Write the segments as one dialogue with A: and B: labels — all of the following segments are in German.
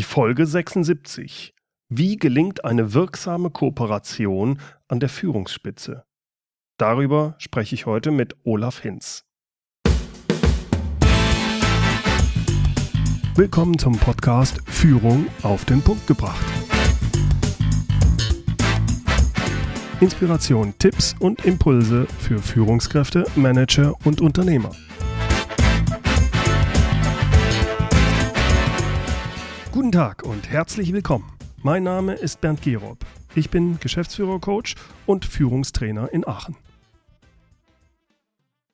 A: Die Folge 76. Wie gelingt eine wirksame Kooperation an der Führungsspitze? Darüber spreche ich heute mit Olaf Hinz. Willkommen zum Podcast Führung auf den Punkt gebracht. Inspiration, Tipps und Impulse für Führungskräfte, Manager und Unternehmer. Guten Tag und herzlich willkommen. Mein Name ist Bernd Gerob. Ich bin Geschäftsführer-Coach und Führungstrainer in Aachen.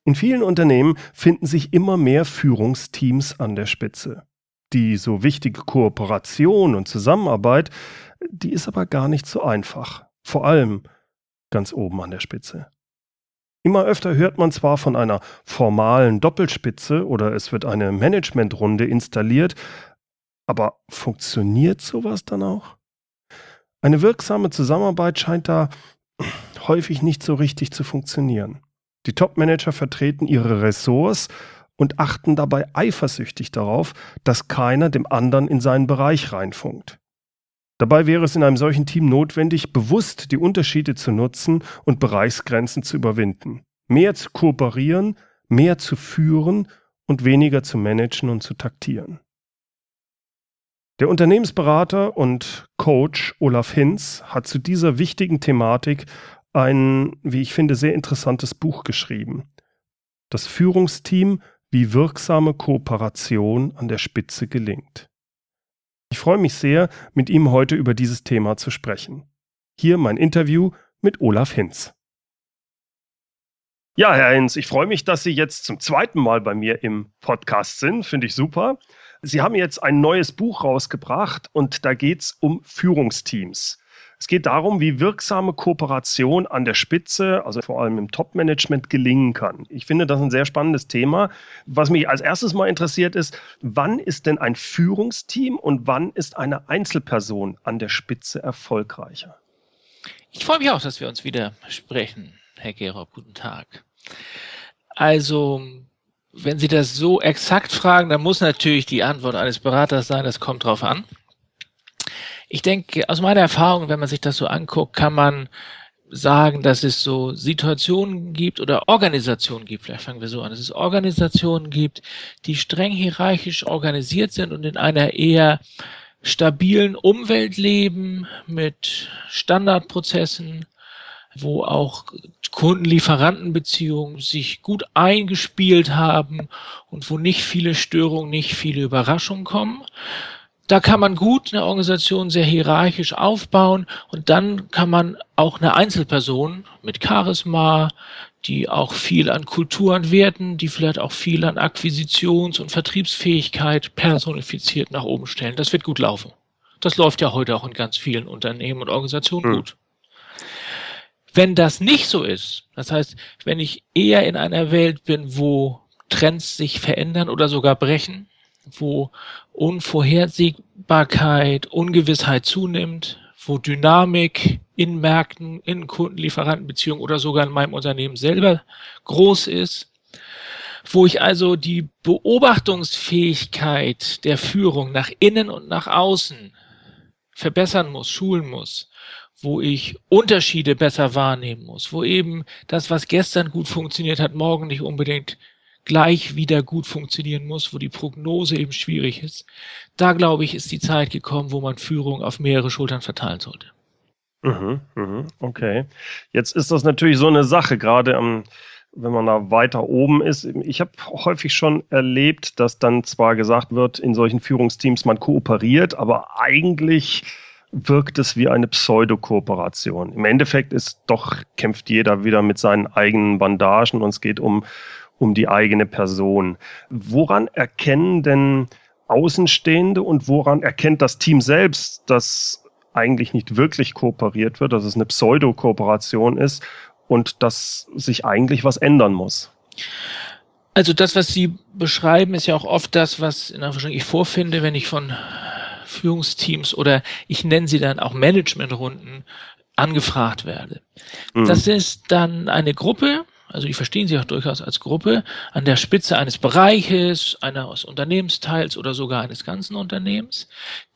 A: In vielen Unternehmen finden sich immer mehr Führungsteams an der Spitze. Die so wichtige Kooperation und Zusammenarbeit, die ist aber gar nicht so einfach. Vor allem ganz oben an der Spitze. Immer öfter hört man zwar von einer formalen Doppelspitze oder es wird eine Managementrunde installiert, aber funktioniert sowas dann auch? Eine wirksame Zusammenarbeit scheint da häufig nicht so richtig zu funktionieren. Die Top-Manager vertreten ihre Ressorts und achten dabei eifersüchtig darauf, dass keiner dem anderen in seinen Bereich reinfunkt. Dabei wäre es in einem solchen Team notwendig, bewusst die Unterschiede zu nutzen und Bereichsgrenzen zu überwinden. Mehr zu kooperieren, mehr zu führen und weniger zu managen und zu taktieren. Der Unternehmensberater und Coach Olaf Hinz hat zu dieser wichtigen Thematik ein, wie ich finde, sehr interessantes Buch geschrieben. Das Führungsteam, wie wirksame Kooperation an der Spitze gelingt. Ich freue mich sehr, mit ihm heute über dieses Thema zu sprechen. Hier mein Interview mit Olaf Hinz. Ja, Herr Hinz, ich freue mich, dass Sie jetzt zum zweiten Mal bei mir im Podcast sind. Finde ich super. Sie haben jetzt ein neues Buch rausgebracht und da geht es um Führungsteams. Es geht darum, wie wirksame Kooperation an der Spitze, also vor allem im Top-Management, gelingen kann. Ich finde das ein sehr spannendes Thema. Was mich als erstes mal interessiert ist, wann ist denn ein Führungsteam und wann ist eine Einzelperson an der Spitze erfolgreicher?
B: Ich freue mich auch, dass wir uns wieder sprechen, Herr Gerob. Guten Tag. Also, wenn Sie das so exakt fragen, dann muss natürlich die Antwort eines Beraters sein, das kommt drauf an. Ich denke, aus meiner Erfahrung, wenn man sich das so anguckt, kann man sagen, dass es so Situationen gibt oder Organisationen gibt, vielleicht fangen wir so an, dass es Organisationen gibt, die streng hierarchisch organisiert sind und in einer eher stabilen Umwelt leben mit Standardprozessen, wo auch Kunden-Lieferanten-Beziehungen sich gut eingespielt haben und wo nicht viele Störungen, nicht viele Überraschungen kommen. Da kann man gut eine Organisation sehr hierarchisch aufbauen und dann kann man auch eine Einzelperson mit Charisma, die auch viel an Kultur und Werten, die vielleicht auch viel an Akquisitions- und Vertriebsfähigkeit personifiziert nach oben stellen. Das wird gut laufen. Das läuft ja heute auch in ganz vielen Unternehmen und Organisationen hm. gut. Wenn das nicht so ist, das heißt, wenn ich eher in einer Welt bin, wo Trends sich verändern oder sogar brechen, wo Unvorhersehbarkeit, Ungewissheit zunimmt, wo Dynamik in Märkten, in Kundenlieferantenbeziehungen oder sogar in meinem Unternehmen selber groß ist, wo ich also die Beobachtungsfähigkeit der Führung nach innen und nach außen verbessern muss, schulen muss, wo ich Unterschiede besser wahrnehmen muss, wo eben das, was gestern gut funktioniert hat, morgen nicht unbedingt gleich wieder gut funktionieren muss, wo die Prognose eben schwierig ist. Da glaube ich, ist die Zeit gekommen, wo man Führung auf mehrere Schultern verteilen sollte.
A: Mhm, mhm, okay. Jetzt ist das natürlich so eine Sache, gerade am, wenn man da weiter oben ist. Ich habe häufig schon erlebt, dass dann zwar gesagt wird, in solchen Führungsteams man kooperiert, aber eigentlich wirkt es wie eine Pseudokooperation. Im Endeffekt ist doch, kämpft jeder wieder mit seinen eigenen Bandagen und es geht um, um die eigene Person. Woran erkennen denn Außenstehende und woran erkennt das Team selbst, dass eigentlich nicht wirklich kooperiert wird, dass es eine Pseudokooperation ist und dass sich eigentlich was ändern muss?
B: Also das, was Sie beschreiben, ist ja auch oft das, was in ich vorfinde, wenn ich von Führungsteams oder ich nenne sie dann auch Managementrunden angefragt werde. Mhm. Das ist dann eine Gruppe also die verstehen sich auch durchaus als Gruppe, an der Spitze eines Bereiches, eines Unternehmensteils oder sogar eines ganzen Unternehmens,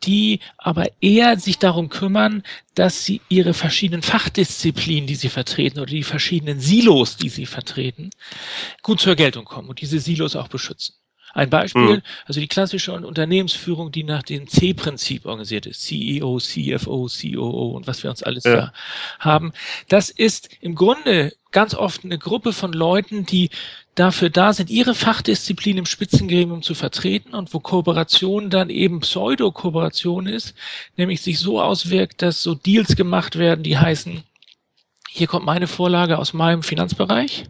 B: die aber eher sich darum kümmern, dass sie ihre verschiedenen Fachdisziplinen, die sie vertreten oder die verschiedenen Silos, die sie vertreten, gut zur Geltung kommen und diese Silos auch beschützen. Ein Beispiel, mhm. also die klassische Unternehmensführung, die nach dem C-Prinzip organisiert ist, CEO, CFO, COO und was wir uns alles ja. da haben, das ist im Grunde ganz oft eine Gruppe von Leuten, die dafür da sind, ihre Fachdisziplin im Spitzengremium zu vertreten und wo Kooperation dann eben Pseudo-Kooperation ist, nämlich sich so auswirkt, dass so Deals gemacht werden, die heißen, hier kommt meine Vorlage aus meinem Finanzbereich.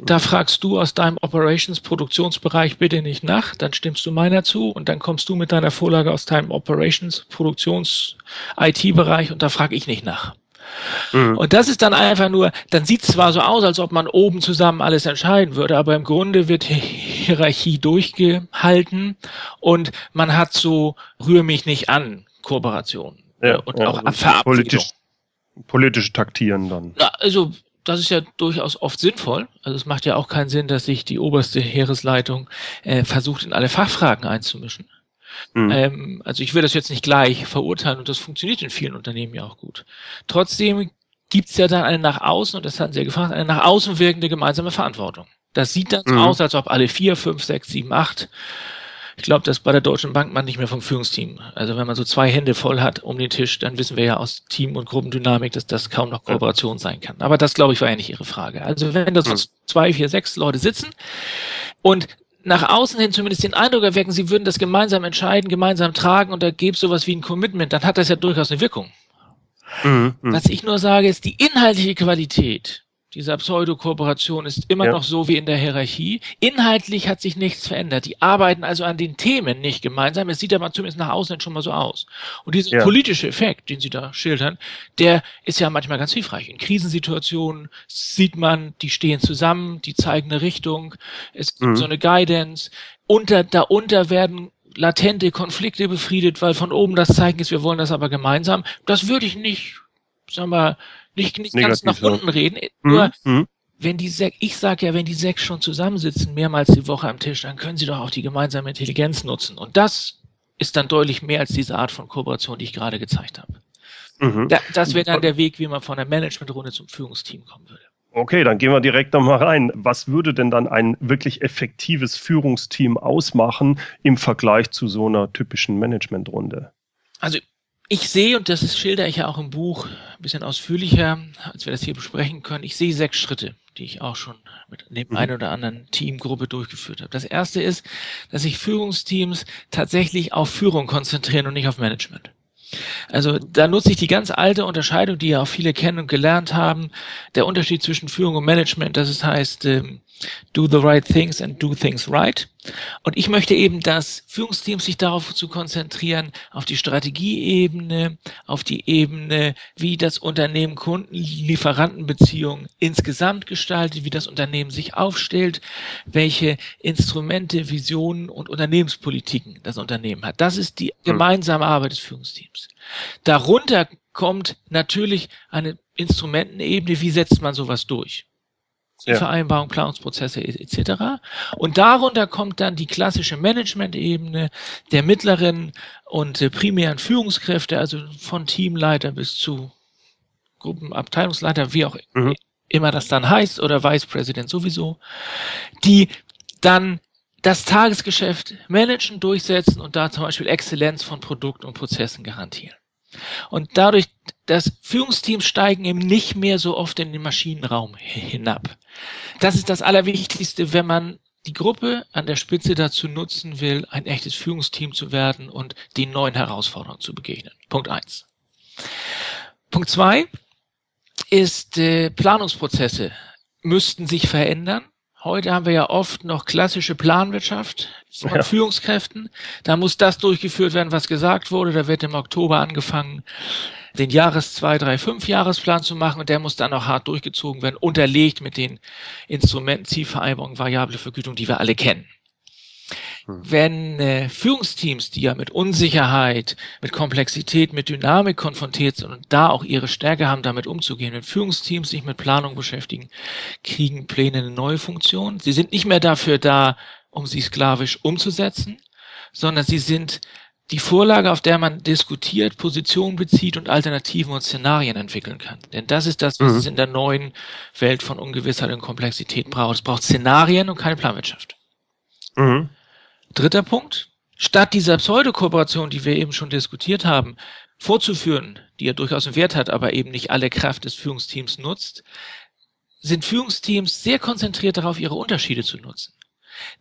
B: Da fragst du aus deinem Operations Produktionsbereich bitte nicht nach, dann stimmst du meiner zu und dann kommst du mit deiner Vorlage aus deinem Operations Produktions IT Bereich und da frage ich nicht nach. Mhm. Und das ist dann einfach nur, dann sieht es zwar so aus, als ob man oben zusammen alles entscheiden würde, aber im Grunde wird Hierarchie durchgehalten und man hat so rühr mich nicht an Kooperation
A: ja, und ja, auch Verabschiedung. Politisch, politisch taktieren dann.
B: Ja, also das ist ja durchaus oft sinnvoll. Also es macht ja auch keinen Sinn, dass sich die oberste Heeresleitung äh, versucht, in alle Fachfragen einzumischen. Mhm. Ähm, also ich will das jetzt nicht gleich verurteilen und das funktioniert in vielen Unternehmen ja auch gut. Trotzdem gibt's ja dann eine nach außen, und das hatten Sie ja gefragt, eine nach außen wirkende gemeinsame Verantwortung. Das sieht dann so mhm. aus, als ob alle vier, fünf, sechs, sieben, acht ich glaube, dass bei der Deutschen Bank man nicht mehr vom Führungsteam. Also wenn man so zwei Hände voll hat um den Tisch, dann wissen wir ja aus Team- und Gruppendynamik, dass das kaum noch Kooperation sein kann. Aber das, glaube ich, war ja nicht Ihre Frage. Also wenn da so mhm. zwei, vier, sechs Leute sitzen und nach außen hin zumindest den Eindruck erwecken, sie würden das gemeinsam entscheiden, gemeinsam tragen und da gäbe es sowas wie ein Commitment, dann hat das ja durchaus eine Wirkung. Mhm, mh. Was ich nur sage, ist die inhaltliche Qualität dieser Pseudokooperation ist immer ja. noch so wie in der Hierarchie. Inhaltlich hat sich nichts verändert. Die arbeiten also an den Themen nicht gemeinsam. Es sieht aber zumindest nach außen schon mal so aus. Und dieser ja. politische Effekt, den Sie da schildern, der ist ja manchmal ganz hilfreich. In Krisensituationen sieht man, die stehen zusammen, die zeigen eine Richtung, es gibt mhm. so eine Guidance. Unter, darunter werden latente Konflikte befriedet, weil von oben das Zeichen ist, wir wollen das aber gemeinsam. Das würde ich nicht, sagen wir, nicht, nicht ganz nach unten reden. Mhm. Nur, mhm. wenn die sechs, ich sage ja, wenn die sechs schon zusammensitzen, mehrmals die Woche am Tisch, dann können sie doch auch die gemeinsame Intelligenz nutzen. Und das ist dann deutlich mehr als diese Art von Kooperation, die ich gerade gezeigt habe. Mhm. Da, das wäre dann der Weg, wie man von der Managementrunde zum Führungsteam kommen würde.
A: Okay, dann gehen wir direkt nochmal rein. Was würde denn dann ein wirklich effektives Führungsteam ausmachen im Vergleich zu so einer typischen Managementrunde?
B: Also ich sehe, und das schilder ich ja auch im Buch ein bisschen ausführlicher, als wir das hier besprechen können, ich sehe sechs Schritte, die ich auch schon mit dem mhm. einen oder anderen Teamgruppe durchgeführt habe. Das erste ist, dass sich Führungsteams tatsächlich auf Führung konzentrieren und nicht auf Management. Also da nutze ich die ganz alte Unterscheidung, die ja auch viele kennen und gelernt haben, der Unterschied zwischen Führung und Management, das heißt, ähm, do the right things and do things right. Und ich möchte eben, dass Führungsteams sich darauf zu konzentrieren, auf die Strategieebene, auf die Ebene, wie das Unternehmen Kunden-Lieferantenbeziehungen insgesamt gestaltet, wie das Unternehmen sich aufstellt, welche Instrumente, Visionen und Unternehmenspolitiken das Unternehmen hat. Das ist die hm. gemeinsame Arbeit des Führungsteams. Darunter kommt natürlich eine Instrumentenebene, wie setzt man sowas durch? Zielvereinbarung, Planungsprozesse etc. Und darunter kommt dann die klassische Management-Ebene der mittleren und äh, primären Führungskräfte, also von Teamleiter bis zu Gruppenabteilungsleiter, wie auch mhm. immer das dann heißt, oder Vice President sowieso, die dann das Tagesgeschäft managen, durchsetzen und da zum Beispiel Exzellenz von Produkt und Prozessen garantieren. Und dadurch, dass Führungsteams steigen eben nicht mehr so oft in den Maschinenraum hinab. Das ist das Allerwichtigste, wenn man die Gruppe an der Spitze dazu nutzen will, ein echtes Führungsteam zu werden und den neuen Herausforderungen zu begegnen. Punkt eins. Punkt zwei ist, äh, Planungsprozesse müssten sich verändern. Heute haben wir ja oft noch klassische Planwirtschaft von ja. Führungskräften. Da muss das durchgeführt werden, was gesagt wurde. Da wird im Oktober angefangen, den Jahres 2, 3, 5 Jahresplan zu machen und der muss dann auch hart durchgezogen werden, unterlegt mit den Instrumenten, Zielvereinbarungen, variable Vergütung, die wir alle kennen. Hm. wenn äh, Führungsteams, die ja mit Unsicherheit, mit Komplexität, mit Dynamik konfrontiert sind und da auch ihre Stärke haben, damit umzugehen, wenn Führungsteams sich mit Planung beschäftigen, kriegen Pläne eine neue Funktion. Sie sind nicht mehr dafür da, um sie sklavisch umzusetzen, sondern sie sind die Vorlage, auf der man diskutiert, Positionen bezieht und Alternativen und Szenarien entwickeln kann. Denn das ist das, was mhm. es in der neuen Welt von Ungewissheit und Komplexität braucht. Es braucht Szenarien und keine Planwirtschaft. Mhm. Dritter Punkt. Statt dieser Pseudokooperation, die wir eben schon diskutiert haben, vorzuführen, die ja durchaus einen Wert hat, aber eben nicht alle Kraft des Führungsteams nutzt, sind Führungsteams sehr konzentriert darauf, ihre Unterschiede zu nutzen.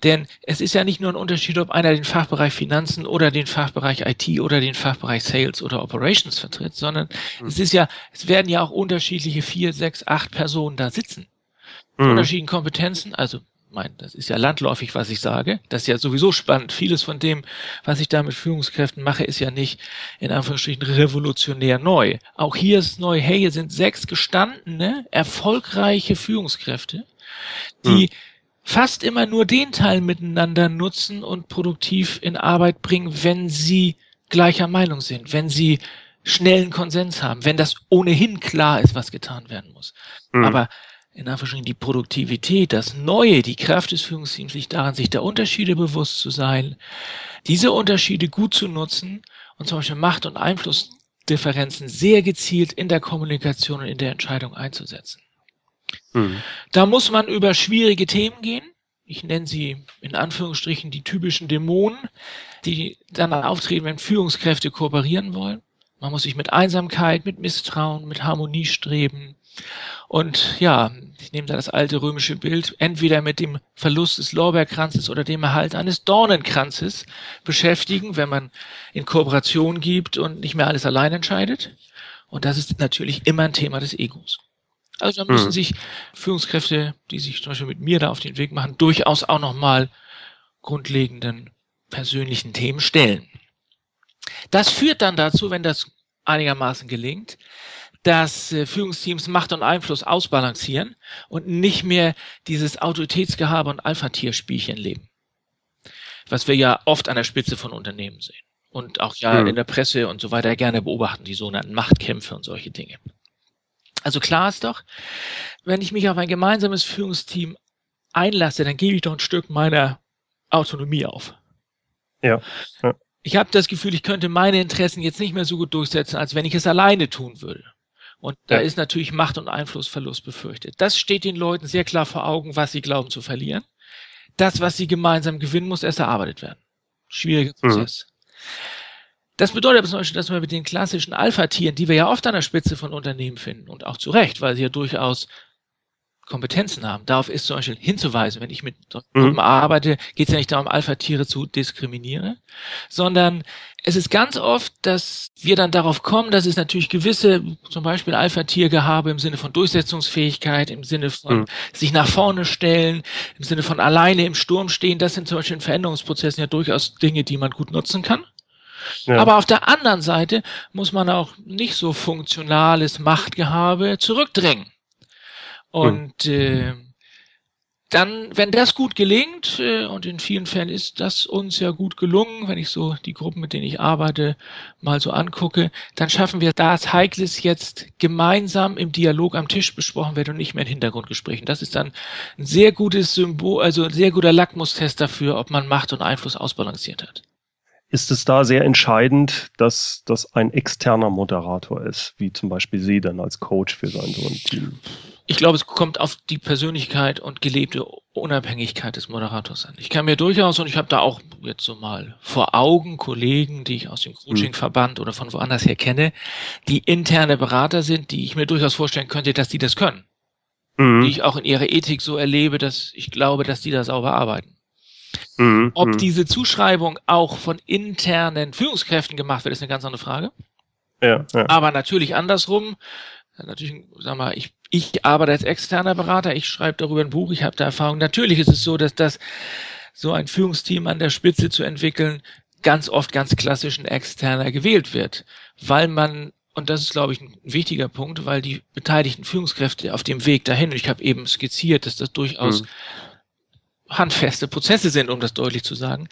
B: Denn es ist ja nicht nur ein Unterschied, ob einer den Fachbereich Finanzen oder den Fachbereich IT oder den Fachbereich Sales oder Operations vertritt, sondern mhm. es ist ja, es werden ja auch unterschiedliche vier, sechs, acht Personen da sitzen. Mhm. Unterschiedlichen Kompetenzen, also mein, das ist ja landläufig, was ich sage. Das ist ja sowieso spannend. Vieles von dem, was ich da mit Führungskräften mache, ist ja nicht in Anführungsstrichen revolutionär neu. Auch hier ist neu, hey, hier sind sechs gestandene, erfolgreiche Führungskräfte, die hm. fast immer nur den Teil miteinander nutzen und produktiv in Arbeit bringen, wenn sie gleicher Meinung sind, wenn sie schnellen Konsens haben, wenn das ohnehin klar ist, was getan werden muss. Hm. Aber in Anführungsstrichen die Produktivität, das Neue, die Kraft des Führungsteams liegt daran, sich der Unterschiede bewusst zu sein, diese Unterschiede gut zu nutzen und zum Beispiel Macht- und Einflussdifferenzen sehr gezielt in der Kommunikation und in der Entscheidung einzusetzen. Mhm. Da muss man über schwierige Themen gehen. Ich nenne sie in Anführungsstrichen die typischen Dämonen, die dann auftreten, wenn Führungskräfte kooperieren wollen. Man muss sich mit Einsamkeit, mit Misstrauen, mit Harmoniestreben und ja, ich nehme da das alte römische Bild, entweder mit dem Verlust des Lorbeerkranzes oder dem Erhalt eines Dornenkranzes beschäftigen, wenn man in Kooperation gibt und nicht mehr alles allein entscheidet. Und das ist natürlich immer ein Thema des Egos. Also da müssen mhm. sich Führungskräfte, die sich zum Beispiel mit mir da auf den Weg machen, durchaus auch nochmal grundlegenden persönlichen Themen stellen. Das führt dann dazu, wenn das einigermaßen gelingt, dass äh, Führungsteams Macht und Einfluss ausbalancieren und nicht mehr dieses Autoritätsgehabe und Alpha-Tier-Spielchen leben. Was wir ja oft an der Spitze von Unternehmen sehen. Und auch ja mhm. in der Presse und so weiter gerne beobachten, die sogenannten Machtkämpfe und solche Dinge. Also klar ist doch, wenn ich mich auf ein gemeinsames Führungsteam einlasse, dann gebe ich doch ein Stück meiner Autonomie auf.
A: Ja. ja.
B: Ich habe das Gefühl, ich könnte meine Interessen jetzt nicht mehr so gut durchsetzen, als wenn ich es alleine tun würde. Und da ja. ist natürlich Macht- und Einflussverlust befürchtet. Das steht den Leuten sehr klar vor Augen, was sie glauben zu verlieren. Das, was sie gemeinsam gewinnen, muss erst erarbeitet werden. Schwieriger mhm. Prozess. Mhm. Das bedeutet aber zum Beispiel, dass man mit den klassischen Alpha-Tieren, die wir ja oft an der Spitze von Unternehmen finden, und auch zu Recht, weil sie ja durchaus Kompetenzen haben. Darauf ist zum Beispiel hinzuweisen, wenn ich mit Gruppen mhm. arbeite, geht es ja nicht darum, Alpha-Tiere zu diskriminieren, sondern es ist ganz oft, dass wir dann darauf kommen, dass es natürlich gewisse, zum Beispiel Alpha-Tiergehabe im Sinne von Durchsetzungsfähigkeit, im Sinne von mhm. sich nach vorne stellen, im Sinne von alleine im Sturm stehen, das sind zum Beispiel in Veränderungsprozessen ja durchaus Dinge, die man gut nutzen kann. Ja. Aber auf der anderen Seite muss man auch nicht so funktionales Machtgehabe zurückdrängen. Und hm. äh, dann, wenn das gut gelingt, äh, und in vielen Fällen ist das uns ja gut gelungen, wenn ich so die Gruppen, mit denen ich arbeite, mal so angucke, dann schaffen wir das Heikles jetzt gemeinsam im Dialog am Tisch besprochen wird und nicht mehr in Hintergrundgesprächen. Das ist dann ein sehr gutes Symbol, also ein sehr guter Lackmustest dafür, ob man Macht und Einfluss ausbalanciert hat.
A: Ist es da sehr entscheidend, dass das ein externer Moderator ist, wie zum Beispiel Sie dann als Coach für sein so ein Team?
B: Ich glaube, es kommt auf die Persönlichkeit und gelebte Unabhängigkeit des Moderators an. Ich kann mir durchaus, und ich habe da auch jetzt so mal vor Augen Kollegen, die ich aus dem Coachingverband oder von woanders her kenne, die interne Berater sind, die ich mir durchaus vorstellen könnte, dass die das können. Mhm. Die ich auch in ihrer Ethik so erlebe, dass ich glaube, dass die da sauber arbeiten. Mhm. Ob mhm. diese Zuschreibung auch von internen Führungskräften gemacht wird, ist eine ganz andere Frage. Ja, ja. Aber natürlich andersrum, natürlich, sag mal, ich, ich arbeite als externer Berater, ich schreibe darüber ein Buch, ich habe da Erfahrung. Natürlich ist es so, dass das so ein Führungsteam an der Spitze zu entwickeln, ganz oft ganz klassisch ein externer gewählt wird, weil man und das ist, glaube ich, ein wichtiger Punkt, weil die beteiligten Führungskräfte auf dem Weg dahin, und ich habe eben skizziert, dass das durchaus mhm. Handfeste Prozesse sind, um das deutlich zu sagen.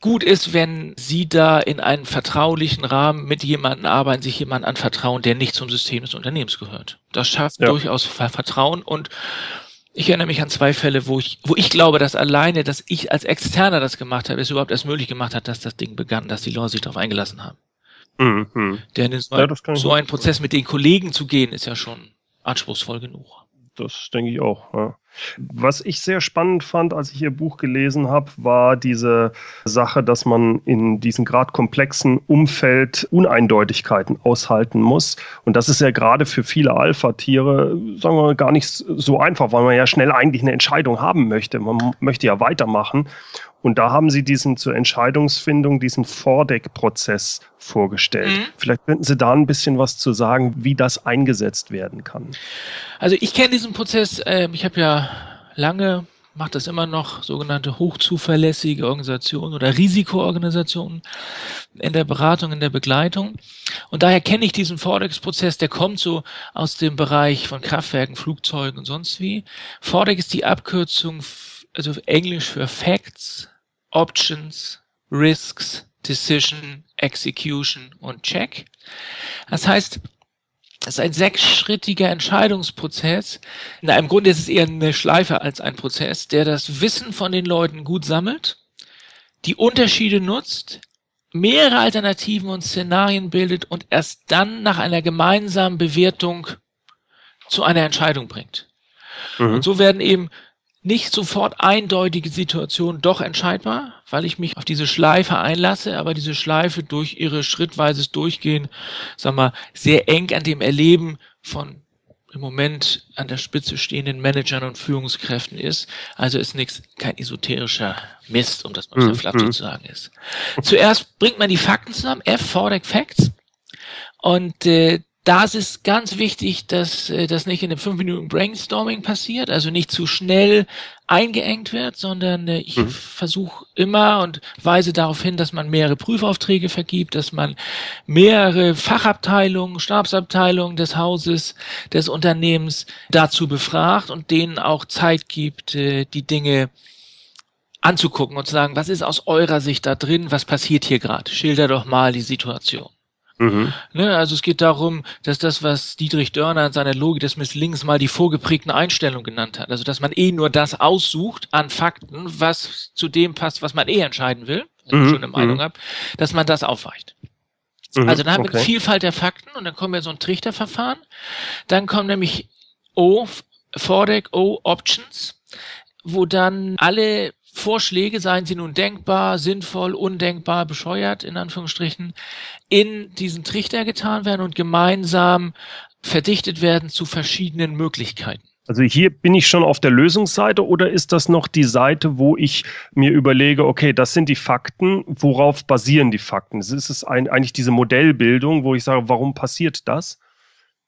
B: Gut ist, wenn Sie da in einem vertraulichen Rahmen mit jemandem arbeiten, sich jemanden anvertrauen, der nicht zum System des Unternehmens gehört. Das schafft ja. durchaus Vertrauen und ich erinnere mich an zwei Fälle, wo ich, wo ich glaube, dass alleine, dass ich als Externer das gemacht habe, es überhaupt erst möglich gemacht hat, dass das Ding begann, dass die Leute sich darauf eingelassen haben. Mhm. Denn so, ja, so einen Prozess mit den Kollegen zu gehen, ist ja schon anspruchsvoll genug.
A: Das denke ich auch. Ja. Was ich sehr spannend fand, als ich Ihr Buch gelesen habe, war diese Sache, dass man in diesem gerade komplexen Umfeld Uneindeutigkeiten aushalten muss. Und das ist ja gerade für viele Alpha-Tiere, sagen wir mal, gar nicht so einfach, weil man ja schnell eigentlich eine Entscheidung haben möchte. Man möchte ja weitermachen. Und da haben Sie diesen zur Entscheidungsfindung, diesen Vordeck-Prozess vorgestellt. Mhm. Vielleicht könnten Sie da ein bisschen was zu sagen, wie das eingesetzt werden kann.
B: Also ich kenne diesen Prozess, äh, ich habe ja lange, mache das immer noch, sogenannte hochzuverlässige Organisationen oder Risikoorganisationen in der Beratung, in der Begleitung. Und daher kenne ich diesen Vordex-Prozess, der kommt so aus dem Bereich von Kraftwerken, Flugzeugen und sonst wie. Vordex ist die Abkürzung, also Englisch für Facts, Options, Risks, Decision, Execution und Check. Das heißt, es ist ein sechsschrittiger Entscheidungsprozess. In einem Grunde ist es eher eine Schleife als ein Prozess, der das Wissen von den Leuten gut sammelt, die Unterschiede nutzt, mehrere Alternativen und Szenarien bildet und erst dann nach einer gemeinsamen Bewertung zu einer Entscheidung bringt. Mhm. Und so werden eben nicht sofort eindeutige Situationen doch entscheidbar, weil ich mich auf diese Schleife einlasse, aber diese Schleife durch ihre schrittweises Durchgehen, sag mal, sehr eng an dem Erleben von im Moment an der Spitze stehenden Managern und Führungskräften ist. Also ist nichts, kein esoterischer Mist, um das mal so flapsig zu sagen ist. Zuerst bringt man die Fakten zusammen, F, Fordec Facts. Und äh, da ist es ganz wichtig, dass äh, das nicht in einem 5 Minuten Brainstorming passiert, also nicht zu schnell eingeengt wird, sondern äh, ich mhm. versuche immer und weise darauf hin, dass man mehrere Prüfaufträge vergibt, dass man mehrere Fachabteilungen, Stabsabteilungen des Hauses, des Unternehmens dazu befragt und denen auch Zeit gibt, äh, die Dinge anzugucken und zu sagen, was ist aus eurer Sicht da drin, was passiert hier gerade? Schilder doch mal die Situation. Mhm. Ne, also es geht darum, dass das, was Dietrich Dörner in seiner Logik des Misslingens mal die vorgeprägten Einstellungen genannt hat, also dass man eh nur das aussucht an Fakten, was zu dem passt, was man eh entscheiden will, wenn mhm. ich schon eine Meinung mhm. habe, dass man das aufweicht. Mhm. Also dann haben okay. wir eine Vielfalt der Fakten und dann kommen wir so ein Trichterverfahren. Dann kommen nämlich O, Vordeck, O, Options, wo dann alle Vorschläge, seien sie nun denkbar, sinnvoll, undenkbar, bescheuert, in Anführungsstrichen, in diesen Trichter getan werden und gemeinsam verdichtet werden zu verschiedenen Möglichkeiten.
A: Also hier bin ich schon auf der Lösungsseite oder ist das noch die Seite, wo ich mir überlege, okay, das sind die Fakten, worauf basieren die Fakten? Ist es ein, eigentlich diese Modellbildung, wo ich sage, warum passiert das?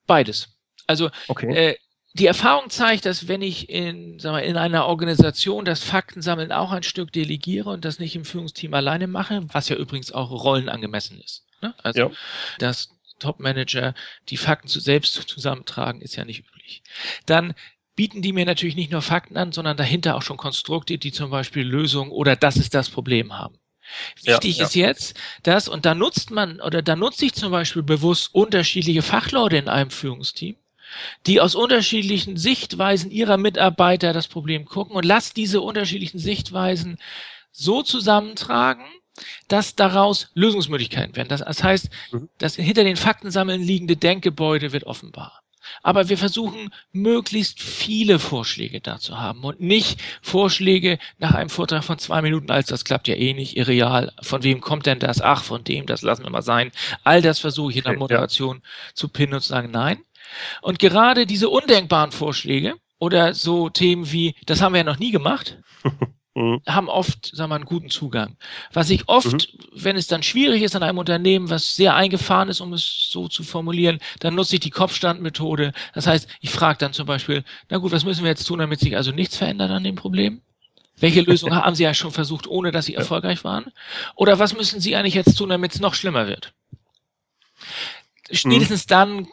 B: Beides. Also okay. äh, die Erfahrung zeigt, dass wenn ich in, sagen wir, in einer Organisation das Faktensammeln auch ein Stück delegiere und das nicht im Führungsteam alleine mache, was ja übrigens auch rollenangemessen ist. Ne? Also ja. dass Top-Manager die Fakten zu, selbst zusammentragen, ist ja nicht üblich. Dann bieten die mir natürlich nicht nur Fakten an, sondern dahinter auch schon Konstrukte, die zum Beispiel Lösungen oder das ist das Problem haben. Wichtig ja, ja. ist jetzt, dass, und da nutzt man, oder da nutze ich zum Beispiel bewusst unterschiedliche Fachleute in einem Führungsteam, die aus unterschiedlichen Sichtweisen ihrer Mitarbeiter das Problem gucken und lasst diese unterschiedlichen Sichtweisen so zusammentragen, dass daraus Lösungsmöglichkeiten werden. Das, das heißt, mhm. das hinter den Faktensammeln liegende Denkgebäude wird offenbar. Aber wir versuchen, möglichst viele Vorschläge da zu haben und nicht Vorschläge nach einem Vortrag von zwei Minuten, als das klappt ja eh nicht, irreal. Von wem kommt denn das? Ach, von dem, das lassen wir mal sein. All das versuche ich in der Moderation zu pinnen und zu sagen, nein, und gerade diese undenkbaren Vorschläge oder so Themen wie, das haben wir ja noch nie gemacht, mhm. haben oft, sagen wir, einen guten Zugang. Was ich oft, mhm. wenn es dann schwierig ist an einem Unternehmen, was sehr eingefahren ist, um es so zu formulieren, dann nutze ich die Kopfstandmethode. Das heißt, ich frage dann zum Beispiel, na gut, was müssen wir jetzt tun, damit sich also nichts verändert an dem Problem? Welche Lösung haben Sie ja schon versucht, ohne dass Sie erfolgreich waren? Oder was müssen Sie eigentlich jetzt tun, damit es noch schlimmer wird? Spätestens mhm. dann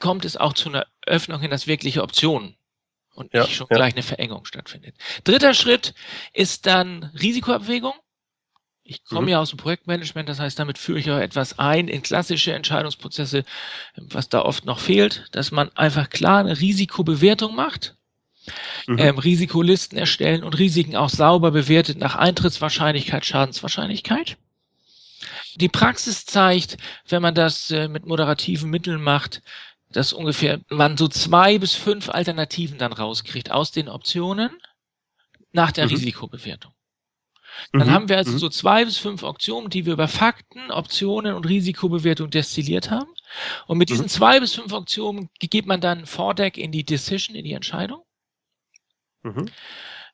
B: kommt es auch zu einer Öffnung in das wirkliche Optionen und nicht ja, schon ja. gleich eine Verengung stattfindet. Dritter Schritt ist dann Risikoabwägung. Ich komme mhm. ja aus dem Projektmanagement, das heißt, damit führe ich auch etwas ein in klassische Entscheidungsprozesse, was da oft noch fehlt, dass man einfach klar eine Risikobewertung macht, mhm. ähm, Risikolisten erstellen und Risiken auch sauber bewertet nach Eintrittswahrscheinlichkeit, Schadenswahrscheinlichkeit. Die Praxis zeigt, wenn man das äh, mit moderativen Mitteln macht, dass ungefähr man so zwei bis fünf Alternativen dann rauskriegt aus den Optionen nach der mhm. Risikobewertung. Dann mhm. haben wir also mhm. so zwei bis fünf Optionen, die wir über Fakten, Optionen und Risikobewertung destilliert haben. Und mit diesen mhm. zwei bis fünf Optionen geht man dann Vordeck in die Decision, in die Entscheidung. Mhm.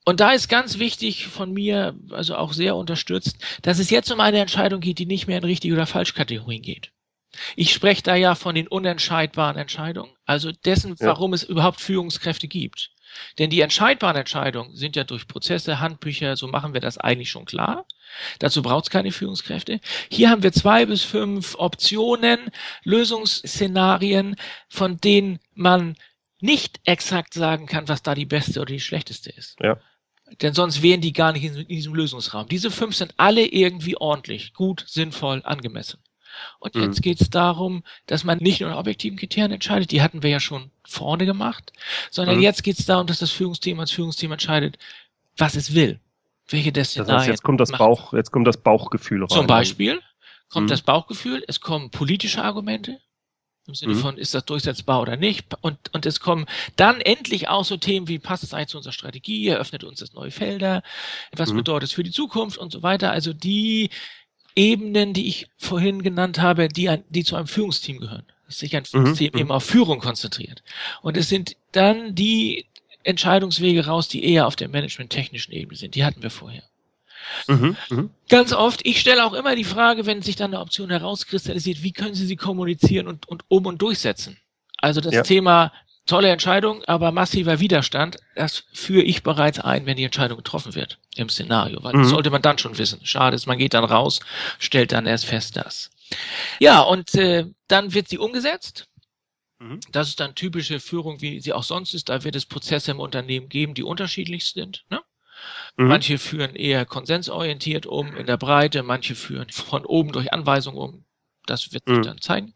B: Und da ist ganz wichtig von mir, also auch sehr unterstützt, dass es jetzt um eine Entscheidung geht, die nicht mehr in richtige oder falsch Kategorien geht. Ich spreche da ja von den unentscheidbaren Entscheidungen, also dessen, ja. warum es überhaupt Führungskräfte gibt. Denn die entscheidbaren Entscheidungen sind ja durch Prozesse, Handbücher, so machen wir das eigentlich schon klar. Dazu braucht es keine Führungskräfte. Hier haben wir zwei bis fünf Optionen, Lösungsszenarien, von denen man nicht exakt sagen kann, was da die beste oder die schlechteste ist. Ja. Denn sonst wären die gar nicht in diesem Lösungsraum. Diese fünf sind alle irgendwie ordentlich, gut, sinnvoll, angemessen. Und mhm. jetzt geht es darum, dass man nicht nur nach objektiven Kriterien entscheidet, die hatten wir ja schon vorne gemacht, sondern mhm. jetzt geht es darum, dass das Führungsteam als Führungsteam entscheidet, was es will. Welche Destinarien. Das heißt,
A: jetzt kommt das Bauch, jetzt kommt das Bauchgefühl rein.
B: Zum Beispiel kommt mhm. das Bauchgefühl, es kommen politische Argumente, im Sinne mhm. von, ist das durchsetzbar oder nicht? Und, und es kommen dann endlich auch so Themen wie, passt es eigentlich zu unserer Strategie? Eröffnet uns das neue Felder? Was mhm. bedeutet es für die Zukunft und so weiter? Also die Ebenen, die ich vorhin genannt habe, die, ein, die zu einem Führungsteam gehören. Dass sich ein mhm. Führungsteam mhm. eben auf Führung konzentriert. Und es sind dann die Entscheidungswege raus, die eher auf der management-technischen Ebene sind. Die hatten wir vorher. Mhm, mh. Ganz oft, ich stelle auch immer die Frage, wenn sich dann eine Option herauskristallisiert, wie können Sie sie kommunizieren und, und um und durchsetzen? Also das ja. Thema tolle Entscheidung, aber massiver Widerstand, das führe ich bereits ein, wenn die Entscheidung getroffen wird im Szenario, weil mhm. das sollte man dann schon wissen. Schade ist, man geht dann raus, stellt dann erst fest, dass. Ja, und äh, dann wird sie umgesetzt. Mhm. Das ist dann typische Führung, wie sie auch sonst ist. Da wird es Prozesse im Unternehmen geben, die unterschiedlich sind. Ne? Mhm. Manche führen eher konsensorientiert um in der Breite, manche führen von oben durch Anweisungen um. Das wird sich mhm. dann zeigen.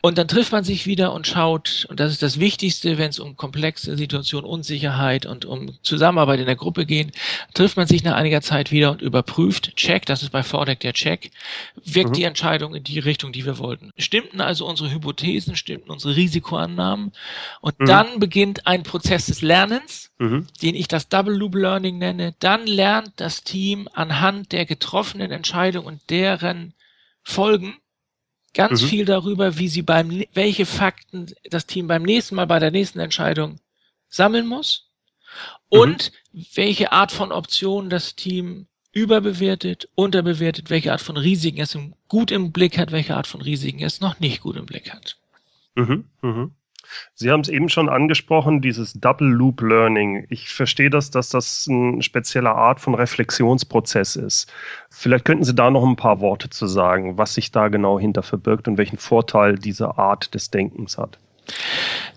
B: Und dann trifft man sich wieder und schaut, und das ist das Wichtigste, wenn es um komplexe Situationen, Unsicherheit und um Zusammenarbeit in der Gruppe gehen, trifft man sich nach einiger Zeit wieder und überprüft, check, das ist bei Vordeck der Check, wirkt mhm. die Entscheidung in die Richtung, die wir wollten. Stimmten also unsere Hypothesen, stimmten unsere Risikoannahmen und mhm. dann beginnt ein Prozess des Lernens, mhm. den ich das Double Loop Learning nenne. Dann lernt das Team anhand der getroffenen Entscheidung und deren Folgen ganz mhm. viel darüber, wie sie beim, welche Fakten das Team beim nächsten Mal bei der nächsten Entscheidung sammeln muss und mhm. welche Art von Optionen das Team überbewertet, unterbewertet, welche Art von Risiken es gut im Blick hat, welche Art von Risiken es noch nicht gut im Blick hat.
A: Mhm. Mhm. Sie haben es eben schon angesprochen, dieses Double Loop Learning. Ich verstehe das, dass das eine spezielle Art von Reflexionsprozess ist. Vielleicht könnten Sie da noch ein paar Worte zu sagen, was sich da genau hinter verbirgt und welchen Vorteil diese Art des Denkens hat.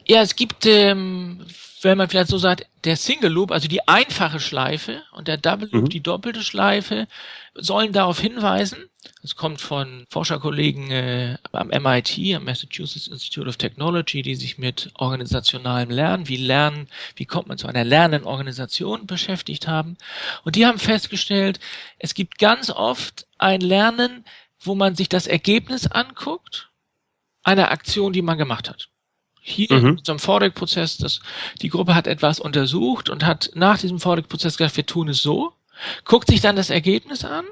B: Ja, es gibt, ähm, wenn man vielleicht so sagt, der Single Loop, also die einfache Schleife und der Double Loop, mhm. die doppelte Schleife, sollen darauf hinweisen, es kommt von Forscherkollegen äh, am MIT, am Massachusetts Institute of Technology, die sich mit organisationalem Lernen, wie Lernen, wie kommt man zu einer lernenden Organisation beschäftigt haben. Und die haben festgestellt, es gibt ganz oft ein Lernen, wo man sich das Ergebnis anguckt, einer Aktion, die man gemacht hat. Hier mhm. in unserem Fordeck-Prozess, die Gruppe hat etwas untersucht und hat nach diesem Fordeck-Prozess gesagt, wir tun es so, guckt sich dann das Ergebnis an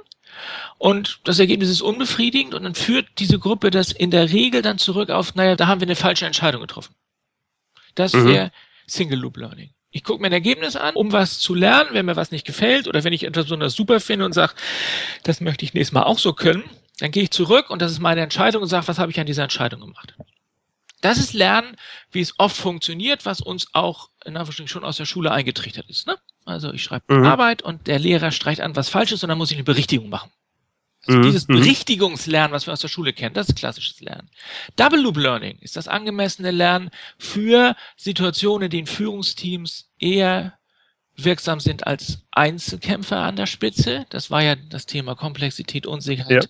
B: und das Ergebnis ist unbefriedigend und dann führt diese Gruppe das in der Regel dann zurück auf, naja, da haben wir eine falsche Entscheidung getroffen. Das mhm. wäre Single Loop Learning. Ich gucke mir ein Ergebnis an, um was zu lernen, wenn mir was nicht gefällt oder wenn ich etwas besonders super finde und sage, das möchte ich nächstes Mal auch so können, dann gehe ich zurück und das ist meine Entscheidung und sage, was habe ich an dieser Entscheidung gemacht. Das ist Lernen, wie es oft funktioniert, was uns auch in Anführungsstrichen schon aus der Schule eingetrichtert ist. Ne? Also ich schreibe mhm. Arbeit und der Lehrer streicht an, was falsch ist und dann muss ich eine Berichtigung machen. Also mhm. dieses mhm. Berichtigungslernen, was wir aus der Schule kennen, das ist klassisches Lernen. Double Loop Learning ist das angemessene Lernen für Situationen, in denen Führungsteams eher wirksam sind als Einzelkämpfer an der Spitze. Das war ja das Thema Komplexität, Unsicherheit, ja.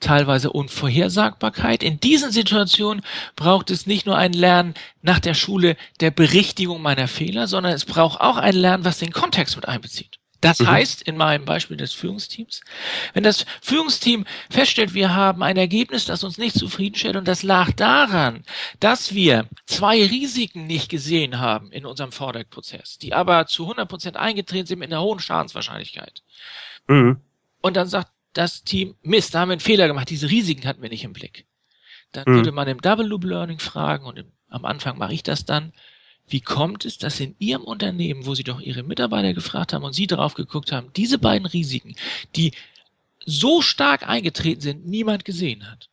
B: Teilweise Unvorhersagbarkeit. In diesen Situationen braucht es nicht nur ein Lernen nach der Schule der Berichtigung meiner Fehler, sondern es braucht auch ein Lernen, was den Kontext mit einbezieht. Das mhm. heißt, in meinem Beispiel des Führungsteams, wenn das Führungsteam feststellt, wir haben ein Ergebnis, das uns nicht zufriedenstellt und das lag daran, dass wir zwei Risiken nicht gesehen haben in unserem Vordeck-Prozess, die aber zu 100 Prozent eingetreten sind mit einer hohen Schadenswahrscheinlichkeit. Mhm. Und dann sagt das Team, Mist, da haben wir einen Fehler gemacht, diese Risiken hatten wir nicht im Blick. Dann mhm. würde man im Double Loop Learning fragen und im, am Anfang mache ich das dann, wie kommt es, dass in Ihrem Unternehmen, wo Sie doch Ihre Mitarbeiter gefragt haben und Sie darauf geguckt haben, diese beiden Risiken, die so stark eingetreten sind, niemand gesehen hat?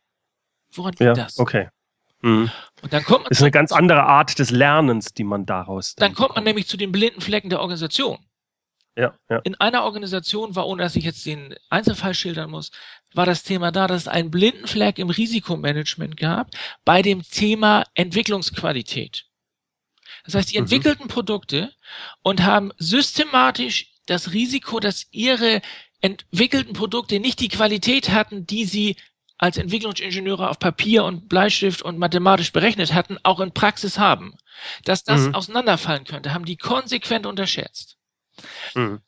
A: Woran liegt ja, das? Okay.
B: Mhm. Und dann kommt man
A: das ist eine ganz andere Art des Lernens, die man daraus.
B: Dann, dann kommt man nämlich zu den blinden Flecken der Organisation.
A: Ja, ja.
B: In einer Organisation war, ohne dass ich jetzt den Einzelfall schildern muss, war das Thema da, dass es einen blinden Fleck im Risikomanagement gab bei dem Thema Entwicklungsqualität. Das heißt, die mhm. entwickelten Produkte und haben systematisch das Risiko, dass ihre entwickelten Produkte nicht die Qualität hatten, die sie als Entwicklungsingenieure auf Papier und Bleistift und mathematisch berechnet hatten, auch in Praxis haben. Dass das mhm. auseinanderfallen könnte, haben die konsequent unterschätzt. Mhm.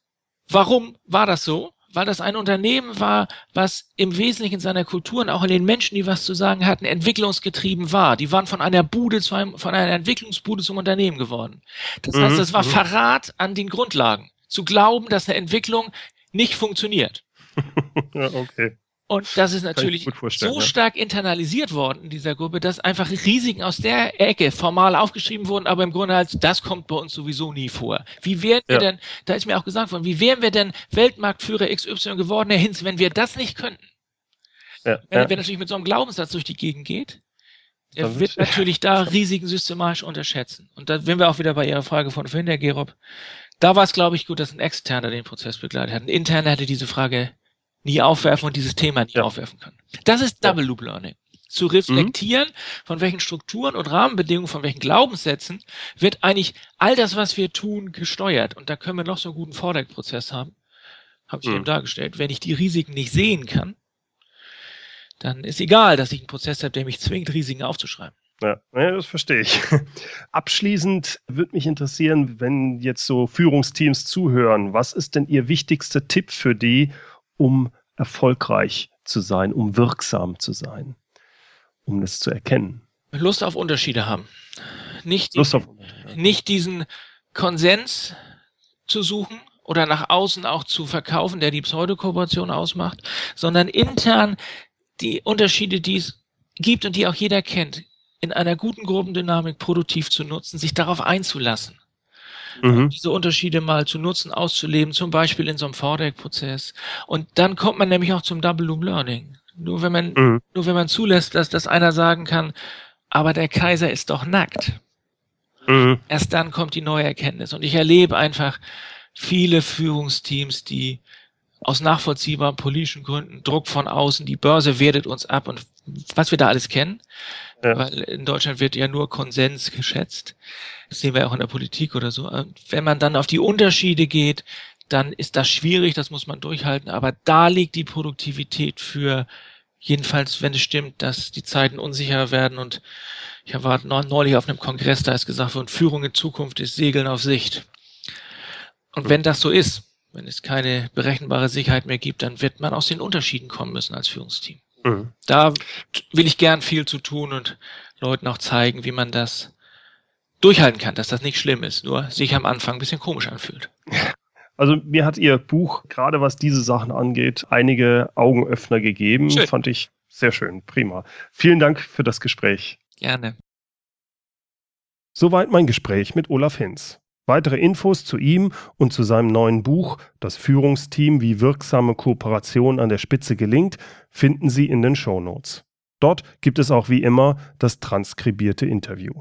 B: Warum war das so? weil das ein Unternehmen war, was im Wesentlichen in seiner Kultur und auch in den Menschen, die was zu sagen hatten, entwicklungsgetrieben war. Die waren von einer Bude zu einem, von einer Entwicklungsbude zum Unternehmen geworden. Das mhm. heißt, das war mhm. Verrat an den Grundlagen. Zu glauben, dass eine Entwicklung nicht funktioniert.
A: ja, okay.
B: Und das ist natürlich so ja. stark internalisiert worden in dieser Gruppe, dass einfach Risiken aus der Ecke formal aufgeschrieben wurden, aber im Grunde halt, das kommt bei uns sowieso nie vor. Wie wären wir denn, da ist mir auch gesagt worden, wie wären wir denn Weltmarktführer XY geworden, Herr Hinz, wenn wir das nicht könnten? Ja, wenn, ja. wenn natürlich mit so einem Glaubenssatz durch die Gegend geht, der wird natürlich da Risiken systematisch unterschätzen. Und da sind wir auch wieder bei Ihrer Frage von vorhin, Herr Gerob. Da war es, glaube ich, gut, dass ein Externer den Prozess begleitet hat. Ein Interner hätte diese Frage nie aufwerfen und dieses Thema nie ja. aufwerfen können. Das ist Double Loop Learning. Zu reflektieren, mhm. von welchen Strukturen und Rahmenbedingungen, von welchen Glaubenssätzen wird eigentlich all das, was wir tun, gesteuert. Und da können wir noch so einen guten Vordeck-Prozess haben. Habe ich mhm. eben dargestellt. Wenn ich die Risiken nicht sehen kann, dann ist egal, dass ich einen Prozess habe, der mich zwingt, Risiken aufzuschreiben.
A: Ja, das verstehe ich. Abschließend würde mich interessieren, wenn jetzt so Führungsteams zuhören, was ist denn Ihr wichtigster Tipp für die, um erfolgreich zu sein, um wirksam zu sein, um das zu erkennen.
B: Lust auf Unterschiede haben. Nicht, Lust auf, nicht diesen Konsens zu suchen oder nach außen auch zu verkaufen, der die Pseudokooperation ausmacht, sondern intern die Unterschiede, die es gibt und die auch jeder kennt, in einer guten Gruppendynamik produktiv zu nutzen, sich darauf einzulassen mhm. diese Unterschiede mal zu nutzen, auszuleben, zum Beispiel in so einem Vordeck-Prozess. Und dann kommt man nämlich auch zum Double Loop Learning. Nur wenn man, mhm. nur wenn man zulässt, dass, dass einer sagen kann, aber der Kaiser ist doch nackt. Mhm. Erst dann kommt die neue Erkenntnis. Und ich erlebe einfach viele Führungsteams, die aus nachvollziehbaren politischen Gründen Druck von außen, die Börse wertet uns ab und was wir da alles kennen. Ja. Weil in Deutschland wird ja nur Konsens geschätzt. Das sehen wir auch in der Politik oder so. Wenn man dann auf die Unterschiede geht, dann ist das schwierig, das muss man durchhalten. Aber da liegt die Produktivität für, jedenfalls, wenn es stimmt, dass die Zeiten unsicher werden. Und ich war neulich auf einem Kongress, da ist gesagt worden, Führung in Zukunft ist Segeln auf Sicht. Und wenn das so ist, wenn es keine berechenbare Sicherheit mehr gibt, dann wird man aus den Unterschieden kommen müssen als Führungsteam. Mhm. Da will ich gern viel zu tun und Leuten auch zeigen, wie man das durchhalten kann, dass das nicht schlimm ist, nur sich am Anfang ein bisschen komisch anfühlt.
A: Also mir hat Ihr Buch, gerade was diese Sachen angeht, einige Augenöffner gegeben. Schön. Fand ich sehr schön, prima. Vielen Dank für das Gespräch.
B: Gerne.
A: Soweit mein Gespräch mit Olaf Hinz. Weitere Infos zu ihm und zu seinem neuen Buch Das Führungsteam, wie wirksame Kooperation an der Spitze gelingt, finden Sie in den Shownotes. Dort gibt es auch wie immer das transkribierte Interview.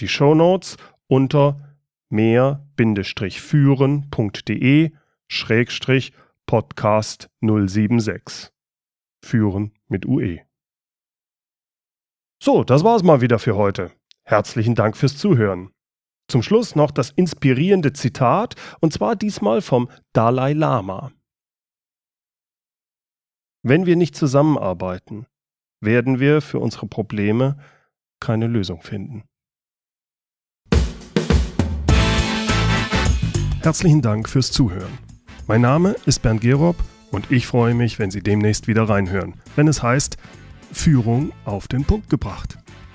A: Die Shownotes unter mehr-führen.de Schrägstrich Podcast 076. Führen mit UE. So, das war's mal wieder für heute. Herzlichen Dank fürs Zuhören. Zum Schluss noch das inspirierende Zitat, und zwar diesmal vom Dalai Lama. Wenn wir nicht zusammenarbeiten, werden wir für unsere Probleme keine Lösung finden. Herzlichen Dank fürs Zuhören. Mein Name ist Bernd Gerob und ich freue mich, wenn Sie demnächst wieder reinhören, wenn es heißt Führung auf den Punkt gebracht.